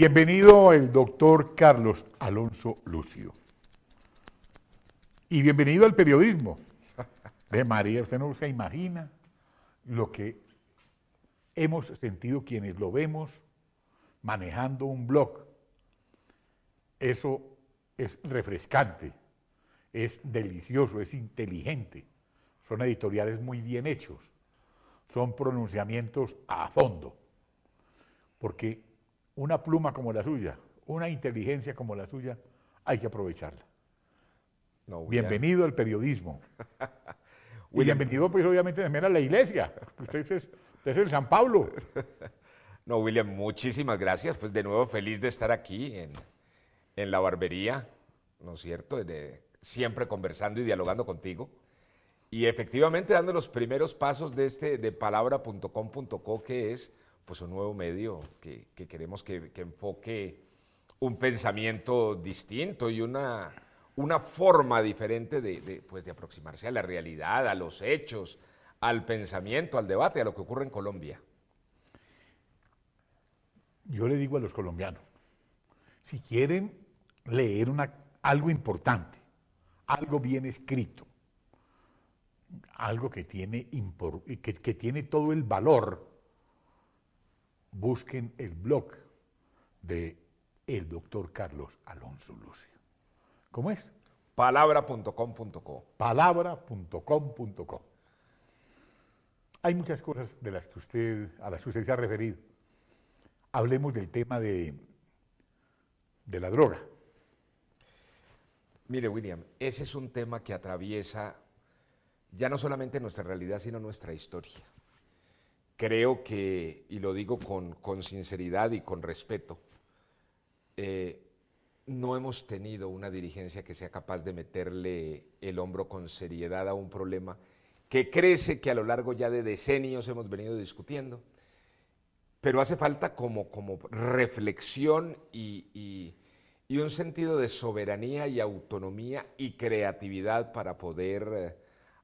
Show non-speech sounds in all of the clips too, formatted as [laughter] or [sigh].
Bienvenido el doctor Carlos Alonso Lucio. Y bienvenido al periodismo. De María, usted no se imagina lo que hemos sentido quienes lo vemos manejando un blog. Eso es refrescante, es delicioso, es inteligente. Son editoriales muy bien hechos, son pronunciamientos a fondo, porque una pluma como la suya, una inteligencia como la suya, hay que aprovecharla. bienvenido al periodismo. [laughs] y bienvenido, pues, obviamente, también a la iglesia. Usted es, usted es el San Pablo. [laughs] No, William, muchísimas gracias. Pues de nuevo feliz de estar aquí en, en la barbería, ¿no es cierto? De, siempre conversando y dialogando contigo. Y efectivamente dando los primeros pasos de este de palabra.com.co, que es pues un nuevo medio que, queremos que, enfoque un pensamiento distinto y una, una forma diferente de, pues de aproximarse a la realidad, a los hechos, al pensamiento, al debate, a lo que ocurre en Colombia. Yo le digo a los colombianos, si quieren leer una, algo importante, algo bien escrito, algo que tiene, que, que tiene todo el valor busquen el blog de el doctor Carlos Alonso Lucio. ¿Cómo es? Palabra.com.co. Palabra.com.co. Hay muchas cosas de las que usted, a las que usted se ha referido. Hablemos del tema de, de la droga. Mire, William, ese es un tema que atraviesa ya no solamente nuestra realidad, sino nuestra historia creo que, y lo digo con, sinceridad y con respeto, eh, no hemos tenido una dirigencia que sea capaz de meterle el hombro con seriedad a un problema que crece, que a lo largo ya de decenios hemos venido discutiendo, pero hace falta como, reflexión y, y un sentido de soberanía y autonomía y creatividad para poder eh,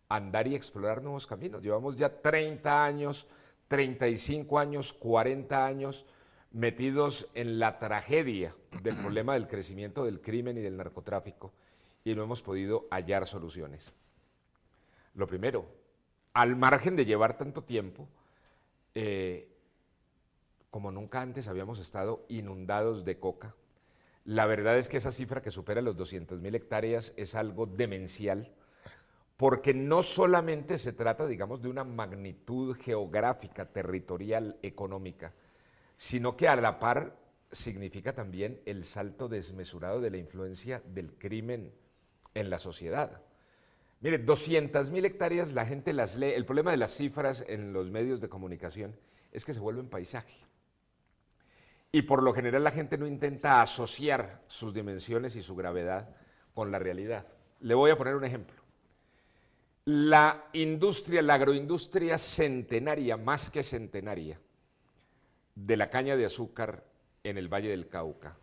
andar y explorar nuevos caminos. Llevamos ya 30 años 35 años, 40 años metidos en la tragedia del problema del crecimiento del crimen y del narcotráfico y no hemos podido hallar soluciones. Lo primero, al margen de llevar tanto tiempo, eh, como nunca antes habíamos estado inundados de coca, la verdad es que esa cifra que supera los 200 mil hectáreas es algo demencial porque no solamente se trata, digamos, de una magnitud geográfica, territorial, económica, sino que a la par significa también el salto desmesurado de la influencia del crimen en la sociedad. Mire, 200 mil hectáreas la gente las lee. El problema de las cifras en los medios de comunicación es que se vuelven paisaje. Y por lo general la gente no intenta asociar sus dimensiones y su gravedad con la realidad. Le voy a poner un ejemplo la industria, la agroindustria centenaria, más que centenaria, de la caña de azúcar en el Valle del Cauca.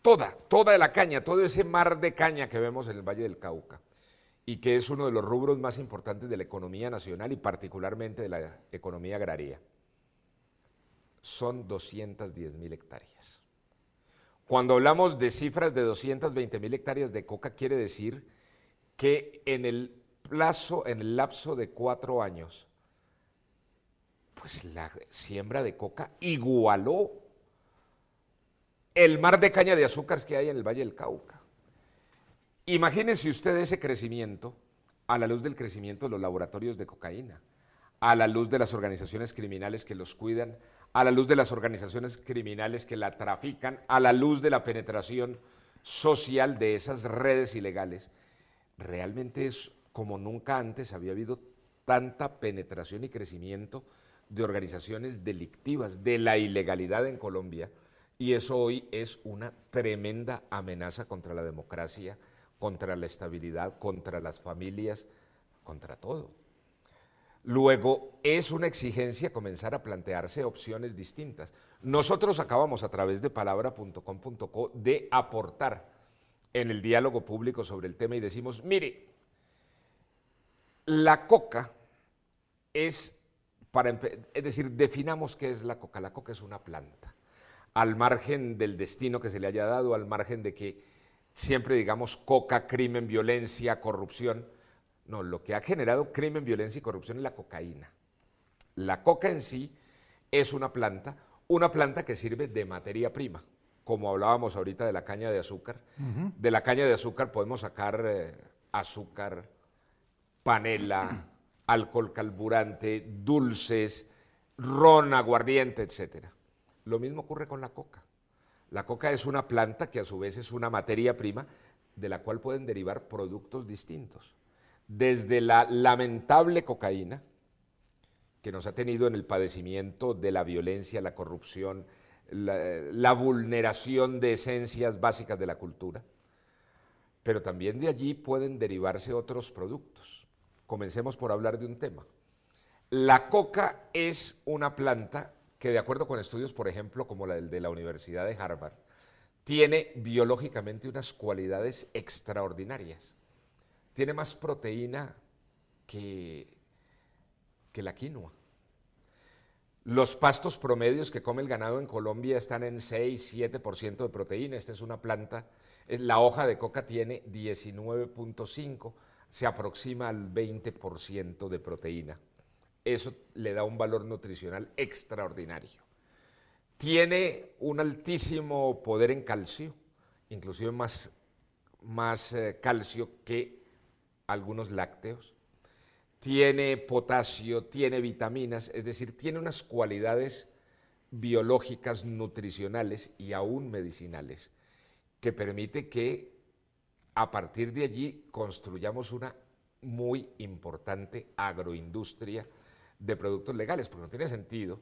Toda, toda la caña, todo ese mar de caña que vemos en el Valle del Cauca y que es uno de los rubros más importantes de la economía nacional y particularmente de la economía agraria. Son 210 mil hectáreas. Cuando hablamos de cifras de 220 mil hectáreas de coca, quiere decir que en el plazo, en el lapso de cuatro años, pues la siembra de coca igualó el mar de caña de azúcar que hay en el Valle del Cauca. Imagínense usted ese crecimiento a la luz del crecimiento de los laboratorios de cocaína, a la luz de las organizaciones criminales que los cuidan, a la luz de las organizaciones criminales que la trafican, a la luz de la penetración social de esas redes ilegales. Realmente es como nunca antes había habido tanta penetración y crecimiento de organizaciones delictivas, de la ilegalidad en Colombia, y eso hoy es una tremenda amenaza contra la democracia, contra la estabilidad, contra las familias, contra todo. Luego, es una exigencia comenzar a plantearse opciones distintas. Nosotros acabamos a través de palabra.com.co de aportar en el diálogo público sobre el tema y decimos, mire, la coca es, para, es decir, definamos qué es la coca. La coca es una planta. al margen del destino que se le haya dado, al margen de que siempre digamos coca, crimen, violencia, corrupción. No, lo que ha generado crimen, violencia y corrupción es la cocaína. La coca en sí es una planta, una planta que sirve de materia prima, como hablábamos ahorita de la caña de azúcar. De la caña de azúcar podemos sacar eh, azúcar, panela, alcohol carburante, dulces, ron, aguardiente, etc. Lo mismo ocurre con la coca. La coca es una planta que a su vez es una materia prima de la cual pueden derivar productos distintos. Desde la lamentable cocaína, que nos ha tenido en el padecimiento de la violencia, la corrupción, la, vulneración de esencias básicas de la cultura, pero también de allí pueden derivarse otros productos. Comencemos por hablar de un tema. La coca es una planta que, de acuerdo con estudios, por ejemplo, como la de la Universidad de Harvard, tiene biológicamente unas cualidades extraordinarias. Tiene más proteína que que la quinoa. Los pastos promedios que come el ganado en Colombia están en 6-7% de proteína. Esta es una planta, la hoja de coca tiene 19.5, se aproxima al 20% de proteína. Eso le da un valor nutricional extraordinario. Tiene un altísimo poder en calcio, inclusive más, más eh, calcio que algunos lácteos tiene potasio, tiene vitaminas, es decir, tiene unas cualidades biológicas, nutricionales y aún medicinales que permite que a partir de allí construyamos una muy importante agroindustria de productos legales, porque no tiene sentido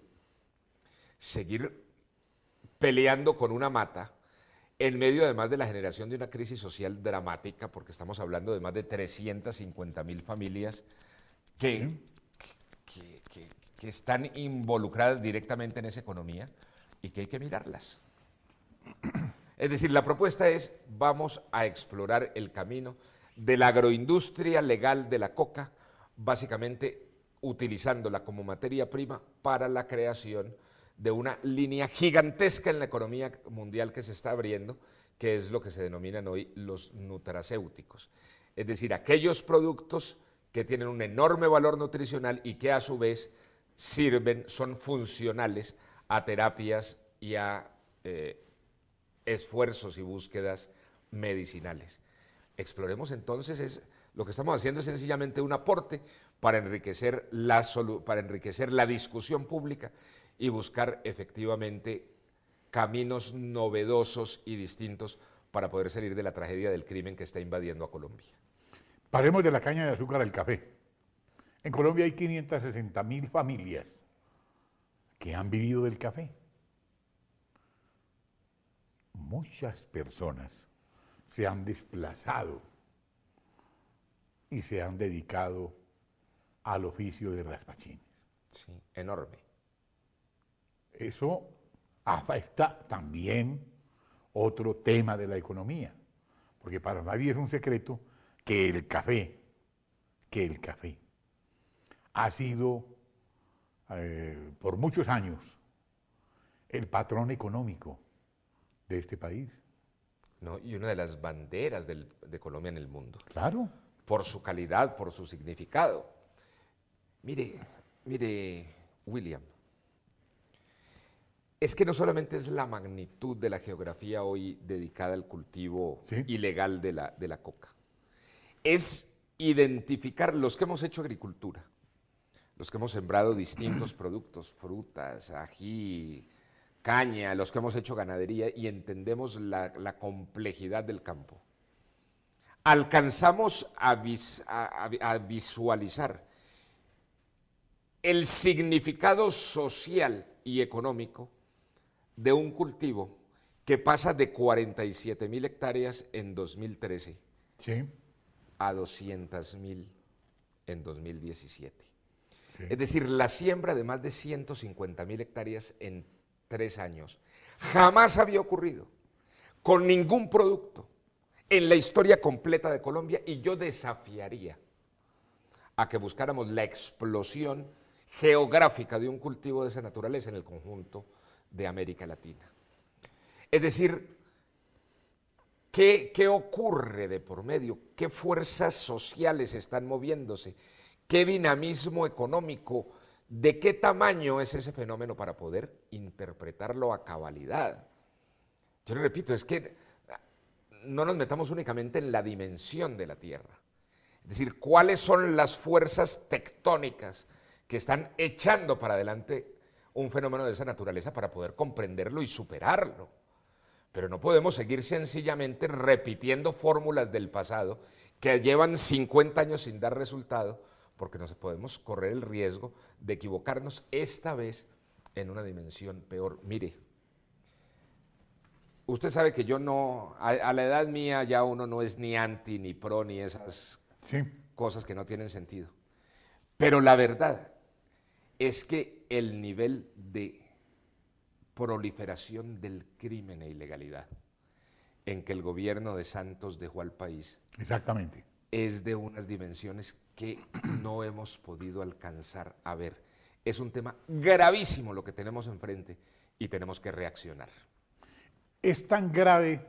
seguir peleando con una mata en medio además de la generación de una crisis social dramática, porque estamos hablando de más de 350 mil familias que, que, están involucradas directamente en esa economía y que hay que mirarlas. Es decir, la propuesta es, vamos a explorar el camino de la agroindustria legal de la coca, básicamente utilizándola como materia prima para la creación de una línea gigantesca en la economía mundial que se está abriendo, que es lo que se denominan hoy los nutracéuticos. Es decir, aquellos productos que tienen un enorme valor nutricional y que a su vez sirven, son funcionales a terapias y a eh, esfuerzos y búsquedas medicinales. Exploremos entonces, es, lo que estamos haciendo es sencillamente un aporte para enriquecer, la, para enriquecer la discusión pública y buscar efectivamente caminos novedosos y distintos para poder salir de la tragedia del crimen que está invadiendo a Colombia. Paremos de la caña de azúcar al café. En Colombia hay 560 mil familias que han vivido del café. Muchas personas se han desplazado y se han dedicado al oficio de raspachines. Sí, enorme. Eso afecta también otro tema de la economía, porque para nadie es un secreto que el café, que el café ha sido eh, por muchos años el patrón económico de este país. No, y una de las banderas de Colombia en el mundo. Claro. Por su calidad, por su significado. Mire, mire, William, es que no solamente es la magnitud de la geografía hoy dedicada al cultivo ilegal de la, de la coca es identificar los que hemos hecho agricultura, los que hemos sembrado distintos productos, frutas, ají, caña, los que hemos hecho ganadería y entendemos la, complejidad del campo. Alcanzamos a, a visualizar el significado social y económico de un cultivo que pasa de 47 mil hectáreas en 2013 sí a 200 mil en 2017. Es decir, la siembra de más de 150 mil hectáreas en tres años jamás había ocurrido con ningún producto en la historia completa de Colombia y yo desafiaría a que buscáramos la explosión geográfica de un cultivo de esa naturaleza en el conjunto de América Latina. Es decir, ¿qué, ¿qué ocurre de por medio? ¿Qué fuerzas sociales están moviéndose? ¿Qué dinamismo económico? ¿De qué tamaño es ese fenómeno para poder interpretarlo a cabalidad? Yo le repito, es que no nos metamos únicamente en la dimensión de la Tierra. Es decir, cuáles son las fuerzas tectónicas que están echando para adelante un fenómeno de esa naturaleza para poder comprenderlo y superarlo. Pero no podemos seguir sencillamente repitiendo fórmulas del pasado que llevan 50 años sin dar resultado, porque nos podemos correr el riesgo de equivocarnos esta vez en una dimensión peor. Mire, usted sabe que yo no, a, la edad mía ya uno no es ni anti, ni pro, ni esas cosas que no tienen sentido. Pero la verdad es que el nivel de proliferación del crimen e ilegalidad en que el gobierno de Santos dejó al país. Exactamente. Es de unas dimensiones que no hemos podido alcanzar a ver. Es un tema gravísimo lo que tenemos enfrente y tenemos que reaccionar. Es tan grave,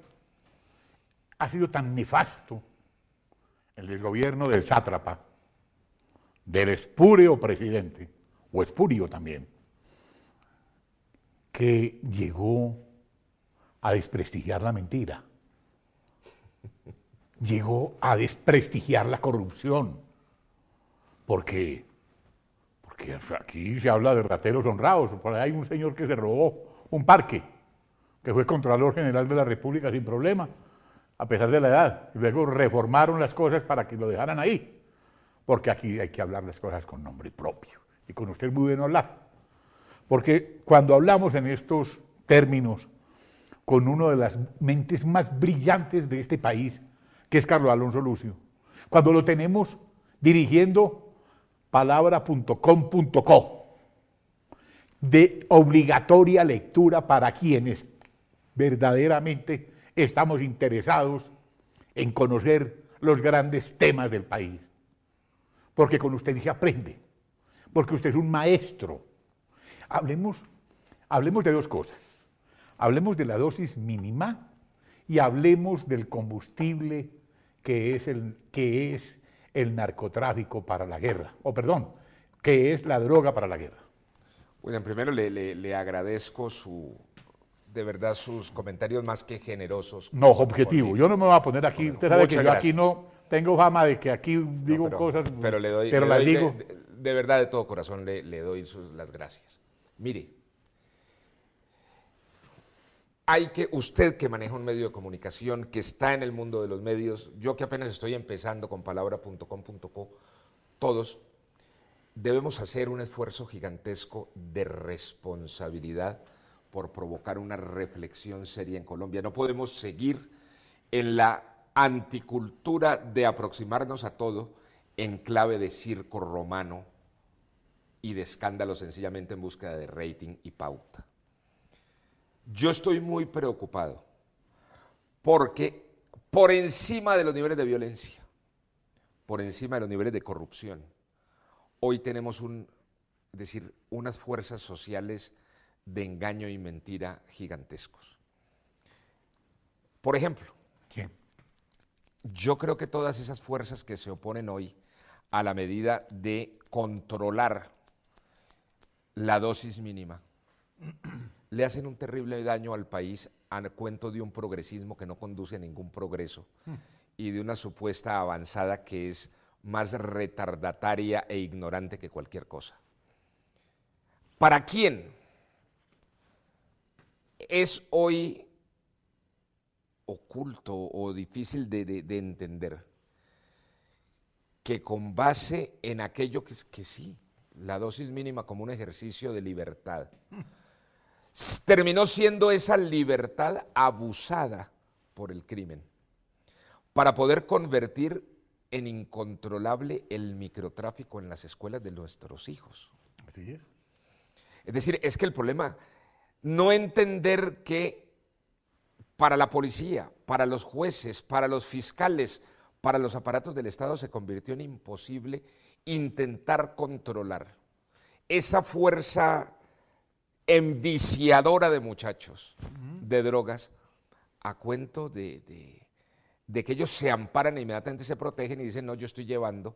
ha sido tan nefasto el desgobierno del sátrapa, del espúreo presidente, o espurio también, que llegó a desprestigiar la mentira, llegó a desprestigiar la corrupción, porque, porque aquí se habla de rateros honrados, por ahí hay un señor que se robó un parque, que fue Contralor General de la República sin problema, a pesar de la edad, luego reformaron las cosas para que lo dejaran ahí, porque aquí hay que hablar las cosas con nombre propio y con usted es muy bueno hablar. Porque cuando hablamos en estos términos con uno de las mentes más brillantes de este país, que es Carlos Alonso Lucio, cuando lo tenemos dirigiendo palabra.com.co, de obligatoria lectura para quienes verdaderamente estamos interesados en conocer los grandes temas del país. Porque con usted se aprende porque usted es un maestro. Hablemos, hablemos de dos cosas. Hablemos de la dosis mínima y hablemos del combustible que es el, que es el narcotráfico para la guerra, o perdón, que es la droga para la guerra. William, primero le, agradezco su, de verdad sus comentarios más que generosos. No, objetivo. Yo no me voy a poner aquí, usted sabe que yo aquí no tengo fama de que aquí digo cosas, pero, le doy, pero las digo de verdad, de todo corazón, le, doy las gracias. Mire, hay que, usted que maneja un medio de comunicación, que está en el mundo de los medios, yo que apenas estoy empezando con palabra.com.co, todos debemos hacer un esfuerzo gigantesco de responsabilidad por provocar una reflexión seria en Colombia. No podemos seguir en la anticultura de aproximarnos a todo en clave de circo romano y de escándalo sencillamente en búsqueda de rating y pauta. Yo estoy muy preocupado porque por encima de los niveles de violencia, por encima de los niveles de corrupción, hoy tenemos un, decir, unas fuerzas sociales de engaño y mentira gigantescos. Por ejemplo, yo creo que todas esas fuerzas que se oponen hoy a la medida de controlar la dosis mínima, le hacen un terrible daño al país a cuento de un progresismo que no conduce a ningún progreso y de una supuesta avanzada que es más retardataria e ignorante que cualquier cosa. ¿Para quién es hoy oculto o difícil de, entender que con base en aquello que, que sí, la dosis mínima como un ejercicio de libertad. Terminó siendo esa libertad abusada por el crimen para poder convertir en incontrolable el microtráfico en las escuelas de nuestros hijos. Así es. Es decir, es que el problema, no entender que para la policía, para los jueces, para los fiscales, para los aparatos del Estado se convirtió en imposible intentar controlar esa fuerza enviciadora de muchachos, de drogas, a cuento de, de, que ellos se amparan e inmediatamente se protegen y dicen, no, yo estoy llevando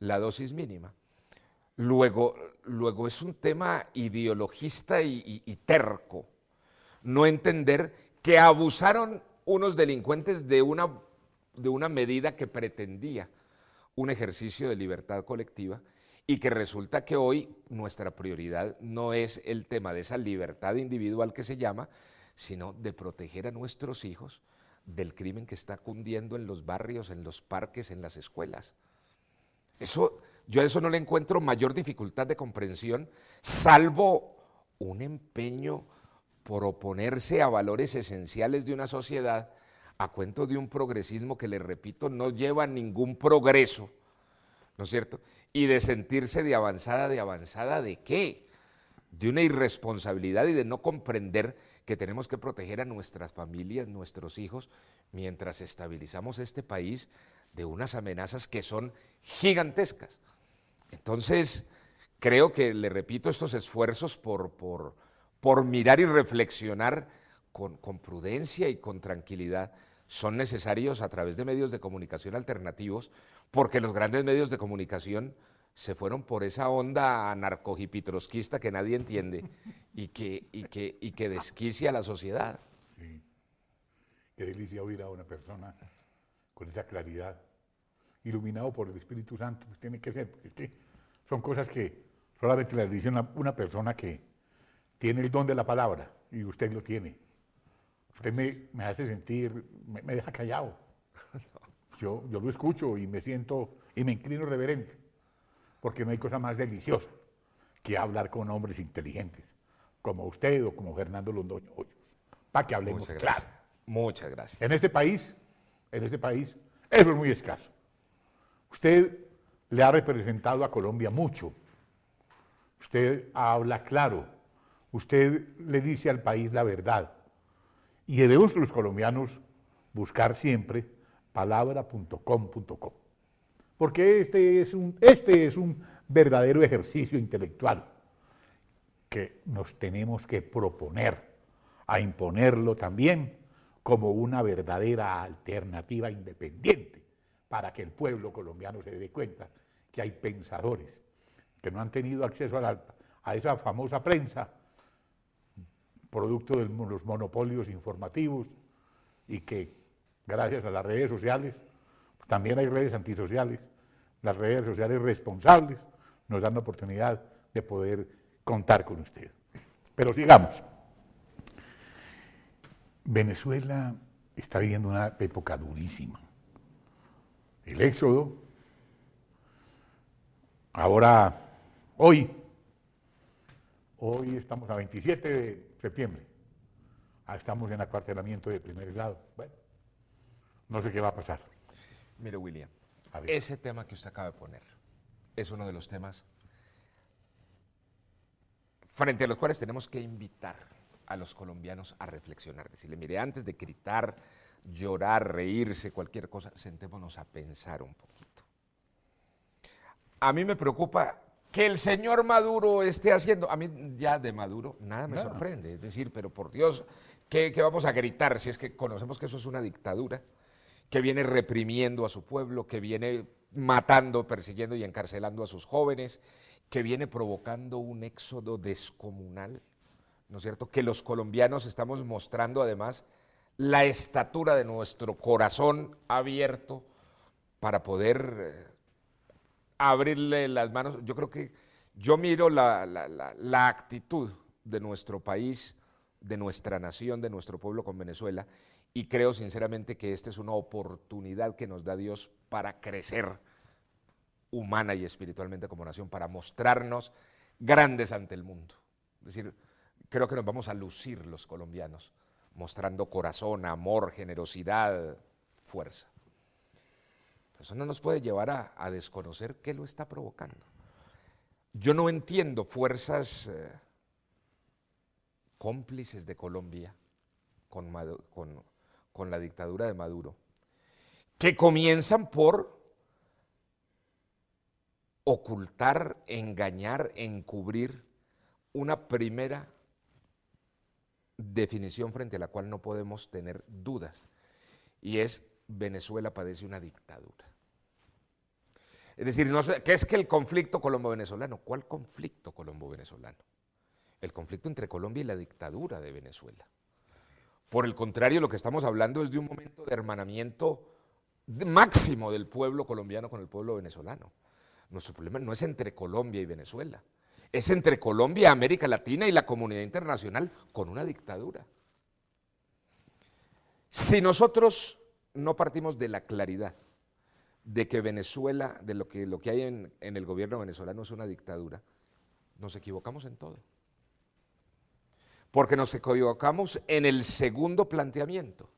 la dosis mínima. Luego, luego es un tema ideologista y, y terco, no entender que abusaron unos delincuentes de una, de una medida que pretendía un ejercicio de libertad colectiva y que resulta que hoy nuestra prioridad no es el tema de esa libertad individual que se llama, sino de proteger a nuestros hijos del crimen que está cundiendo en los barrios, en los parques, en las escuelas. Eso, yo a eso no le encuentro mayor dificultad de comprensión, salvo un empeño por oponerse a valores esenciales de una sociedad a cuento de un progresismo que, le repito, no lleva ningún progreso, ¿no es cierto? y de sentirse de avanzada, de avanzada de qué? De una irresponsabilidad y de no comprender que tenemos que proteger a nuestras familias, nuestros hijos, mientras estabilizamos este país de unas amenazas que son gigantescas. Entonces, creo que, le repito, estos esfuerzos por, por, por mirar y reflexionar con, con prudencia y con tranquilidad son necesarios a través de medios de comunicación alternativos, porque los grandes medios de comunicación se fueron por esa onda anarcojipitrosquista que nadie entiende y que, y que, y que desquicia a la sociedad. Sí. Qué delicia oír a una persona con esa claridad, iluminado por el Espíritu Santo, pues tiene que ser, porque son cosas que solamente las dice una, persona que tiene el don de la palabra y usted lo tiene. Usted me, hace sentir, me, deja callado. Yo, yo lo escucho y me siento y me inclino reverente porque no hay cosa más deliciosa que hablar con hombres inteligentes, como usted o como Fernando Londoño Hoyos, para que hablemos Muchas claro. Muchas gracias. En este país, en este país, eso es muy escaso. Usted le ha representado a Colombia mucho. Usted habla claro. Usted le dice al país la verdad. Y debemos los colombianos buscar siempre palabra.com.com porque este es un, este es un verdadero ejercicio intelectual que nos tenemos que proponer a imponerlo también como una verdadera alternativa independiente para que el pueblo colombiano se dé cuenta que hay pensadores que no han tenido acceso a, a esa famosa prensa, producto de los monopolios informativos, y que gracias a las redes sociales también hay redes antisociales. Las redes sociales responsables nos dan la oportunidad de poder contar con usted. Pero sigamos. Venezuela está viviendo una época durísima. El éxodo, ahora, hoy, hoy estamos a 27 de septiembre, ah, estamos en acuartelamiento de primer grado. Bueno, no sé qué va a pasar. Mire, William, ese tema que usted acaba de poner es uno de los temas frente a los cuales tenemos que invitar a los colombianos a reflexionar. Decirle, mire, antes de gritar, llorar, reírse, cualquier cosa, sentémonos a pensar un poquito. A mí me preocupa que el señor Maduro esté haciendo, a mí ya de Maduro nada me sorprende, es decir, pero por Dios, ¿qué, vamos a gritar si es que conocemos que eso es una dictadura? Que viene reprimiendo a su pueblo, que viene matando, persiguiendo y encarcelando a sus jóvenes, que viene provocando un éxodo descomunal, ¿no es cierto? Que los colombianos estamos mostrando además la estatura de nuestro corazón abierto para poder eh, abrirle las manos. Yo creo que yo miro la, la actitud de nuestro país, de nuestra nación, de nuestro pueblo con Venezuela, y creo sinceramente que esta es una oportunidad que nos da Dios para crecer humana y espiritualmente como nación, para mostrarnos grandes ante el mundo. Es decir, creo que nos vamos a lucir los colombianos, mostrando corazón, amor, generosidad, fuerza. Eso no nos puede llevar a, desconocer qué lo está provocando. Yo no entiendo fuerzas eh, cómplices de Colombia con, con con la dictadura de Maduro, que comienzan por ocultar, engañar, encubrir una primera definición frente a la cual no podemos tener dudas, y es Venezuela padece una dictadura. Es decir, ¿qué es que el conflicto colombo-venezolano? ¿Cuál conflicto colombo-venezolano? El conflicto entre Colombia y la dictadura de Venezuela. Por el contrario, lo que estamos hablando es de un momento de hermanamiento máximo del pueblo colombiano con el pueblo venezolano. Nuestro problema no es entre Colombia y Venezuela, es entre Colombia, América Latina y la comunidad internacional con una dictadura. Si nosotros no partimos de la claridad de que Venezuela, de lo que, hay en el gobierno venezolano es una dictadura, nos equivocamos en todo. Porque nos equivocamos en el segundo planteamiento.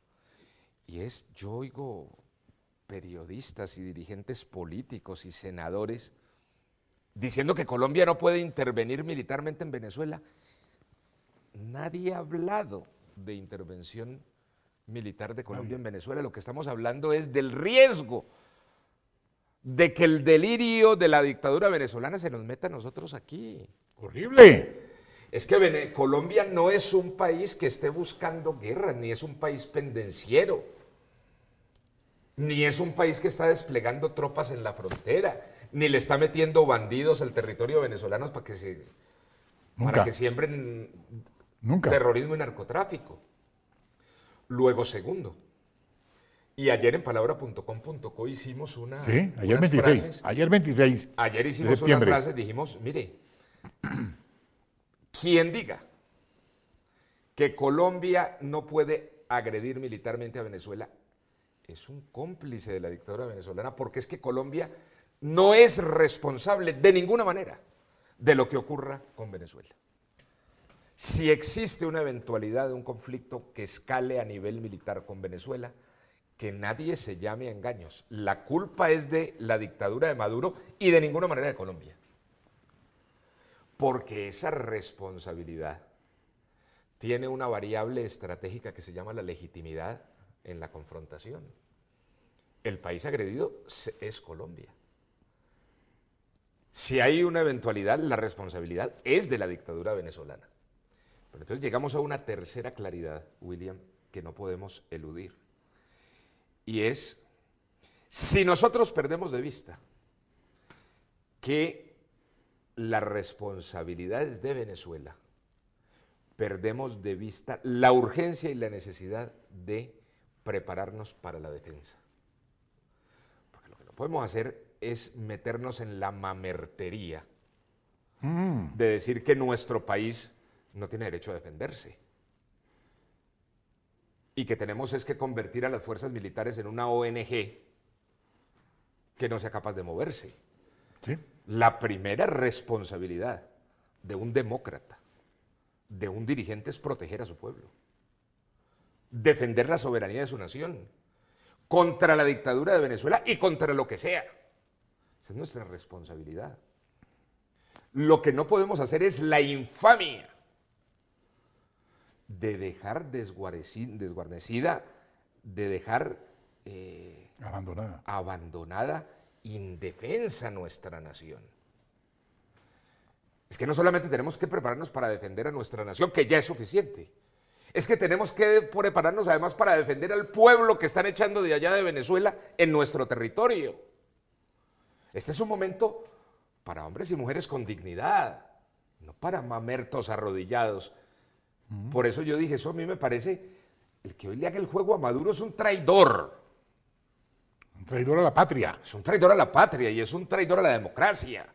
Y es, yo oigo periodistas y dirigentes políticos y senadores diciendo que Colombia no puede intervenir militarmente en Venezuela. Nadie ha hablado de intervención militar de Colombia en Venezuela. Lo que estamos hablando es del riesgo de que el delirio de la dictadura venezolana se nos meta a nosotros aquí. Horrible. Es que Colombia no es un país que esté buscando guerra, ni es un país pendenciero, ni es un país que está desplegando tropas en la frontera, ni le está metiendo bandidos al territorio venezolano para que, se, Nunca. para que siembren Nunca. terrorismo y narcotráfico. Luego, segundo, y ayer en palabra.com.co hicimos una. Sí, ayer unas 26. frases. Ayer 26. Ayer hicimos unas frases, dijimos, mire, quien diga que Colombia no puede agredir militarmente a Venezuela es un cómplice de la dictadura venezolana, porque es que Colombia no es responsable de ninguna manera de lo que ocurra con Venezuela. Si existe una eventualidad de un conflicto que escale a nivel militar con Venezuela, que nadie se llame a engaños. La culpa es de la dictadura de Maduro y de ninguna manera de Colombia. Porque esa responsabilidad tiene una variable estratégica que se llama la legitimidad en la confrontación. El país agredido es Colombia. Si hay una eventualidad, la responsabilidad es de la dictadura venezolana. Pero entonces llegamos a una tercera claridad, William, que no podemos eludir. Y es, si nosotros perdemos de vista que las responsabilidades de Venezuela, perdemos de vista la urgencia y la necesidad de prepararnos para la defensa. Porque lo que no podemos hacer es meternos en la mamertería de decir que nuestro país no tiene derecho a defenderse. Y que tenemos es que convertir a las fuerzas militares en una ONG que no sea capaz de moverse. Sí. La primera responsabilidad de un demócrata, de un dirigente es proteger a su pueblo, defender la soberanía de su nación, contra la dictadura de Venezuela y contra lo que sea. Esa es nuestra responsabilidad. Lo que no podemos hacer es la infamia de dejar desguarnecida, de dejar eh, Abandonada. abandonada, indefensa nuestra nación. Es que no solamente tenemos que prepararnos para defender a nuestra nación, que ya es suficiente. Es que tenemos que prepararnos además para defender al pueblo que están echando de allá de Venezuela en nuestro territorio. Este es un momento para hombres y mujeres con dignidad, no para mamertos arrodillados. Por eso yo dije, eso a mí me parece, el que hoy le haga el juego a Maduro es un traidor. Traidor a la patria. Es un traidor a la patria y es un traidor a la democracia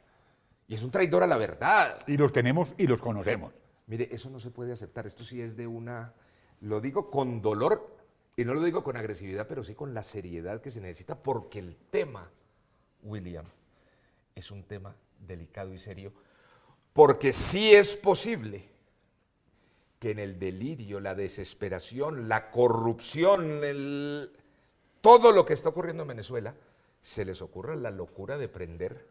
y es un traidor a la verdad. Y los tenemos y los conocemos. Mire, eso no se puede aceptar. Esto sí es de una, lo digo con dolor y no lo digo con agresividad, pero sí con la seriedad que se necesita porque el tema, William, es un tema delicado y serio, porque sí es posible que en el delirio, la desesperación, la corrupción, el- todo lo que está ocurriendo en Venezuela, se les ocurra la locura de prender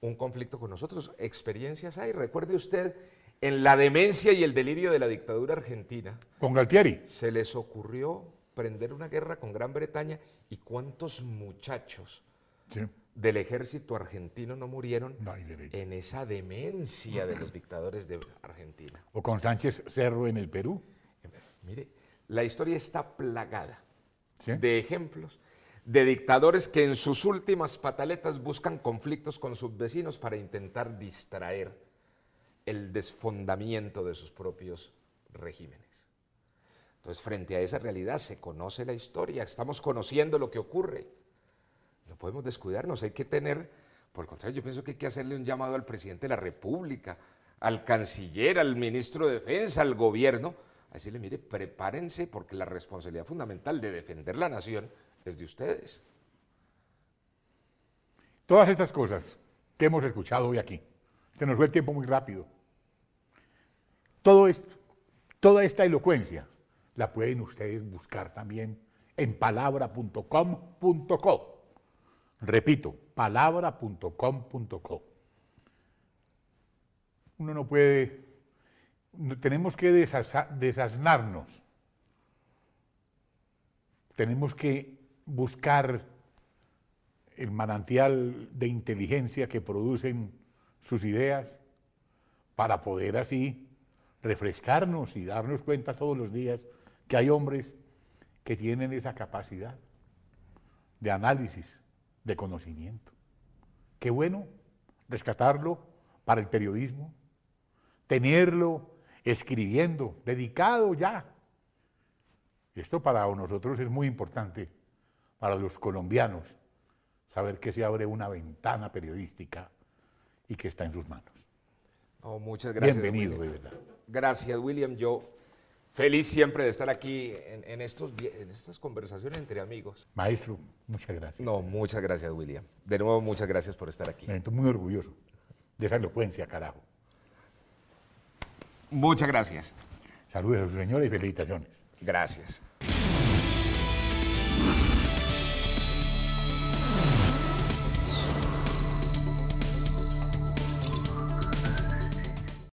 un conflicto con nosotros. Experiencias hay. Recuerde usted, en la demencia y el delirio de la dictadura argentina, Con Galtieri. se les ocurrió prender una guerra con Gran Bretaña y cuántos muchachos Sí. del ejército argentino no murieron No en esa demencia de los dictadores de Argentina. O con Sánchez Cerro en el Perú. Mire, la historia está plagada de ejemplos de dictadores que en sus últimas pataletas buscan conflictos con sus vecinos para intentar distraer el desfondamiento de sus propios regímenes. Entonces, frente a esa realidad se conoce la historia, estamos conociendo lo que ocurre. No podemos descuidarnos, hay que tener, por el contrario, yo pienso que hay que hacerle un llamado al presidente de la República, al canciller, al ministro de Defensa, al gobierno, a decirle, mire, prepárense porque la responsabilidad fundamental de defender la nación es de ustedes. Todas estas cosas que hemos escuchado hoy aquí, se nos fue el tiempo muy rápido. Todo esto, toda esta elocuencia la pueden ustedes buscar también en palabra.com.co. Repito, palabra.com.co. Uno no puede, tenemos que desasnarnos, tenemos que buscar el manantial de inteligencia que producen sus ideas para poder así refrescarnos y darnos cuenta todos los días que hay hombres que tienen esa capacidad de análisis, de conocimiento. Qué bueno rescatarlo para el periodismo, tenerlo escribiendo, dedicado ya. Esto para nosotros es muy importante, para los colombianos, saber que se abre una ventana periodística y que está en sus manos. No, muchas gracias. Bienvenido, William. de verdad. Gracias, William. Yo feliz siempre de estar aquí en, en estos, en estas conversaciones entre amigos. Maestro, muchas gracias. No, muchas gracias, William. De nuevo, muchas gracias por estar aquí. Me siento muy orgulloso de esa elocuencia, carajo. Muchas gracias. Saludos a sus señores y felicitaciones. Gracias.